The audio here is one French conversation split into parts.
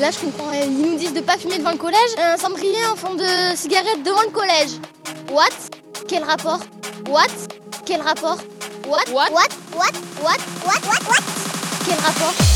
Là, je comprends. Ils nous disent de pas fumer devant le collège. Un cendrier en fond de cigarette devant le collège. What? Quel rapport? What? Quel rapport? What What? What? What? What? What? What? What? Quel rapport?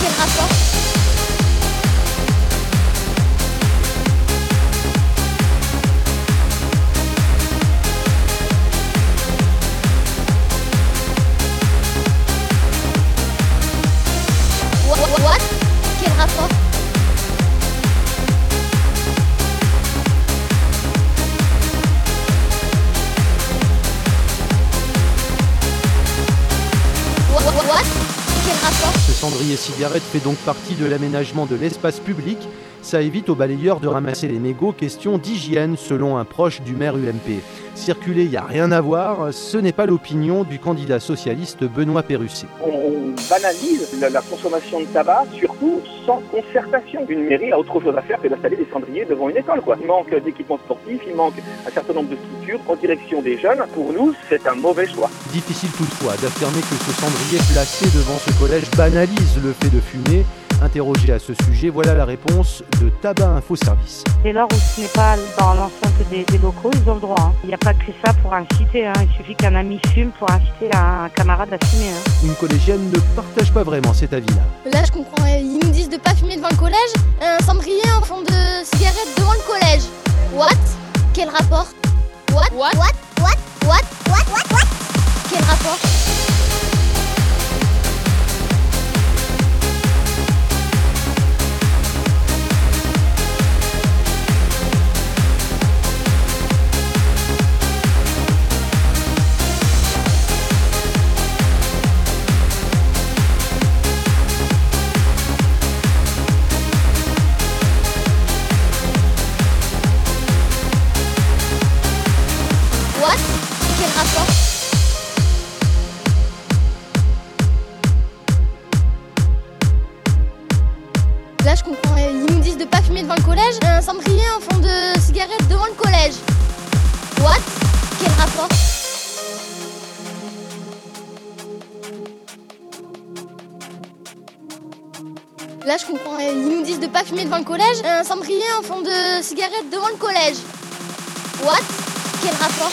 Quel rapport What, what, Quel rapport cendrier cigarette fait donc partie de l'aménagement de l'espace public. Ça évite aux balayeurs de ramasser les mégots. Question d'hygiène selon un proche du maire UMP. Circuler, il n'y a rien à voir. Ce n'est pas l'opinion du candidat socialiste Benoît Perusset. on banalise la, la consommation de tabac, surtout sans concertation. Une mairie a autre chose à faire que d'installer des cendriers devant une école. Quoi. Il manque d'équipements sportifs, il manque un certain nombre de structures en direction des jeunes. Pour nous, c'est un mauvais choix. Difficile toutefois d'affirmer que ce cendrier placé devant ce collège banalise le fait de fumer. Interrogé à ce sujet, voilà la réponse de Tabac Info Service. Dès lors où ce n'est pas dans l'enceinte des, locaux, ils ont le droit. Hein. Il n'y a pas que ça pour inciter. Hein. Il suffit qu'un ami fume pour inciter un camarade à fumer. Hein. Une collégienne ne partage pas vraiment cet avis-là. Là, je comprends. Euh, ils nous disent de pas fumer devant le collège. Euh, un cendrier en forme de cigarette devant le collège. What? Quel rapport? What? What? What? What? What? What? What? Quel rapport? De pas fumer devant le collège. Un cendrier en fond de cigarette devant le collège. What? Quel rapport? Là, je comprends. Ils nous disent de pas fumer devant le collège. Un cendrier en fond de cigarette devant le collège. What? Quel rapport?